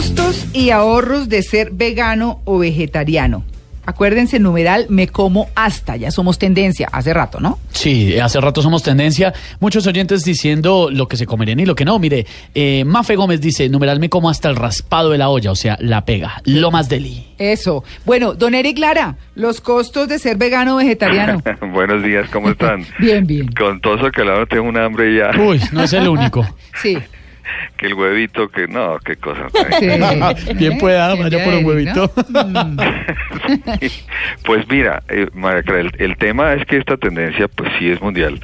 Costos y ahorros de ser vegano o vegetariano. Acuérdense, numeral, me como hasta. Ya somos tendencia, hace rato, ¿no? Sí, hace rato somos tendencia. Muchos oyentes diciendo lo que se comerían y lo que no. Mire, eh, Mafe Gómez dice, numeral, me como hasta el raspado de la olla, o sea, la pega. Lo más deli. Eso. Bueno, don Eric Lara, los costos de ser vegano o vegetariano. Buenos días, ¿cómo están? bien, bien. Con todo eso que ahora tengo un hambre ya. Uy, no es el único. sí. Que el huevito, que no, qué cosa. Sí. Bien pueda, vaya por un huevito. Mm. Pues mira, eh, María Clara, el, el tema es que esta tendencia pues sí es mundial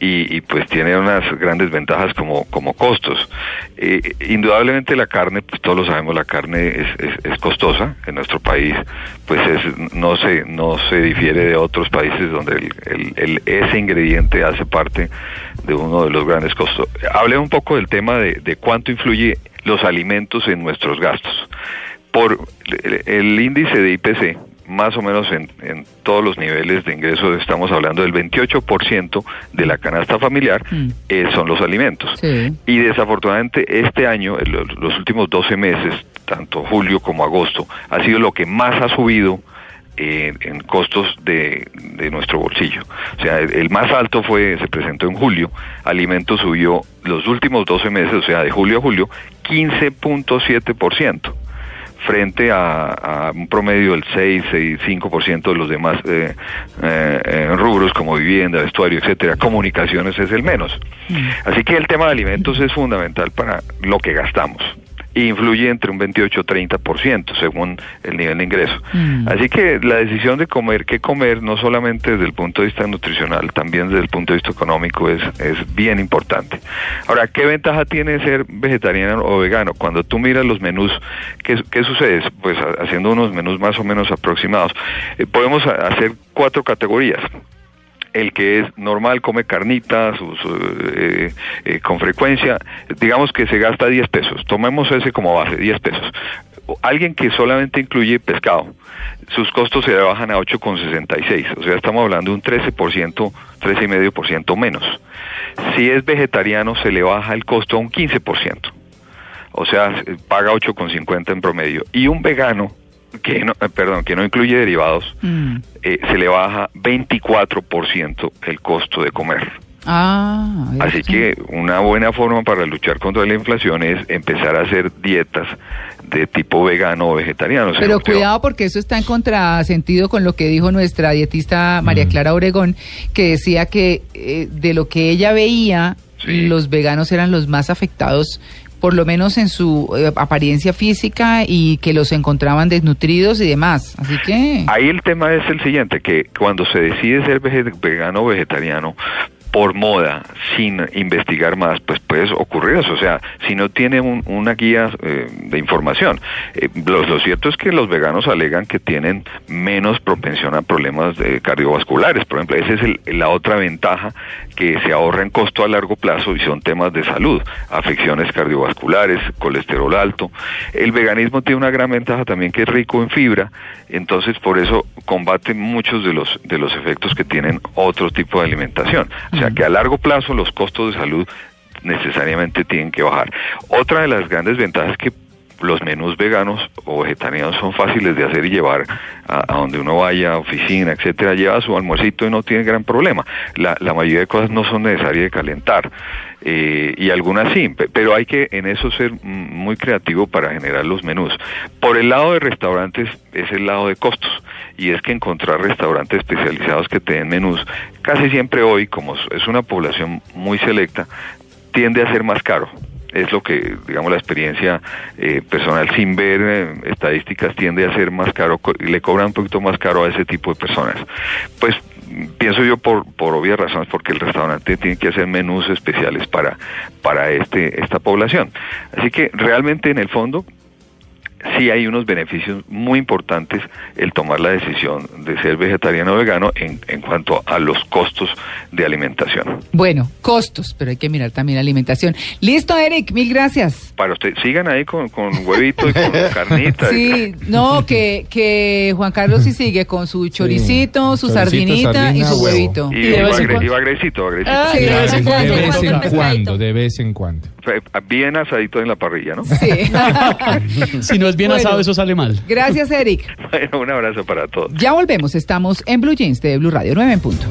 y, y, pues tiene unas grandes ventajas como, como costos. Eh, indudablemente la carne, pues todos lo sabemos, la carne es, es, costosa en nuestro país, pues es, no se no se difiere de otros países donde el, ese ingrediente hace parte de uno de los grandes costos. Hablé un poco del tema de, de cuánto influye los alimentos en nuestros gastos. Por el, el índice de IPC, más o menos en, en, todos los niveles de ingresos estamos hablando del 28% de la canasta familiar mm. eh, son los alimentos. Sí. Y desafortunadamente este año, los, los, últimos 12 meses, tanto julio como agosto, ha sido lo que más ha subido eh, en costos de, de, nuestro bolsillo. O sea, el más alto fue, se presentó en julio, alimentos subió los últimos 12 meses, o sea, de julio a julio, 15.7% frente a, a, un promedio del 6, 6 5% de los demás eh, eh, rubros como vivienda, vestuario, etcétera, comunicaciones es el menos. Mm. Así que el tema de alimentos es fundamental para lo que gastamos influye entre un 28 y 30% según el nivel de ingreso. Mm. Así que la decisión de comer, qué comer, no solamente desde el punto de vista nutricional, también desde el punto de vista económico es, es bien importante. Ahora, ¿qué ventaja tiene ser vegetariano o vegano? Cuando tú miras los menús, ¿qué, qué sucede? Pues haciendo unos menús más o menos aproximados, eh, podemos hacer cuatro categorías el que es normal, come carnita su, su, eh, eh, con frecuencia, digamos que se gasta 10 pesos, tomemos ese como base, 10 pesos. Alguien que solamente incluye pescado, sus costos se bajan a 8,66, o sea, estamos hablando de un 13%, 13,5% menos. Si es vegetariano, se le baja el costo a un 15%, o sea, paga 8,50 en promedio. Y un vegano, que no, eh, perdón, que no incluye derivados, mm. eh, se le baja 24% el costo de comer. Ah, Así que una buena forma para luchar contra la inflación es empezar a hacer dietas de tipo vegano o vegetariano. Pero cuidado porque eso está en contrasentido con lo que dijo nuestra dietista María Clara Obregón, que decía que eh, de lo que ella veía, sí. los veganos eran los más afectados por lo menos en su eh, apariencia física y que los encontraban desnutridos y demás. Así que... Ahí el tema es el siguiente, que cuando se decide ser vegano o vegetariano, por moda, sin investigar más, pues puede ocurrir eso. O sea, si no tiene un, una guía eh, de información. Eh, lo, cierto es que los veganos alegan que tienen menos propensión a problemas de cardiovasculares. Por ejemplo, esa es el, la otra ventaja que se ahorra en costo a largo plazo y son temas de salud, afecciones cardiovasculares, colesterol alto. El veganismo tiene una gran ventaja también que es rico en fibra, entonces por eso combate muchos de los, de los efectos que tienen otro tipo de alimentación. O sea, que a largo plazo los costos de salud necesariamente tienen que bajar. Otra de las grandes ventajas es que los menús veganos o vegetarianos son fáciles de hacer y llevar a, donde uno vaya, oficina, etcétera, lleva su almuercito y no tiene gran problema. La, la mayoría de cosas no son necesarias de calentar. Eh, y algunas sí, pero hay que en eso ser muy creativo para generar los menús. Por el lado de restaurantes es el lado de costos y es que encontrar restaurantes especializados que te den menús casi siempre hoy, como es una población muy selecta, tiende a ser más caro es lo que, digamos, la experiencia eh, personal sin ver eh, estadísticas tiende a ser más caro, le cobran un poquito más caro a ese tipo de personas. Pues pienso yo por, por obvias razones porque el restaurante tiene que hacer menús especiales para, para este, esta población. Así que realmente en el fondo sí hay unos beneficios muy importantes el tomar la decisión de ser vegetariano o vegano en, en cuanto a los costos de alimentación. Bueno, costos, pero hay que mirar también la alimentación. Listo, Eric, mil gracias. Para usted, sigan ahí con, con huevito y con carnita. Sí, no, que, que Juan Carlos sí sigue con su choricito, su sardinita y su huevo. huevito. Y, Y de vez en bagrecito. Ah, Sí, de vez en de cuando. vez en Pescadito. cuando, de vez en cuando. Fe- Bien asadito en la parrilla, ¿no? Sí. Si no es bien Bueno. asado, eso sale mal. Gracias, Eric. Bueno, un abrazo para todos. Ya volvemos, estamos en Blue Jeans de Blue Radio 9 en punto.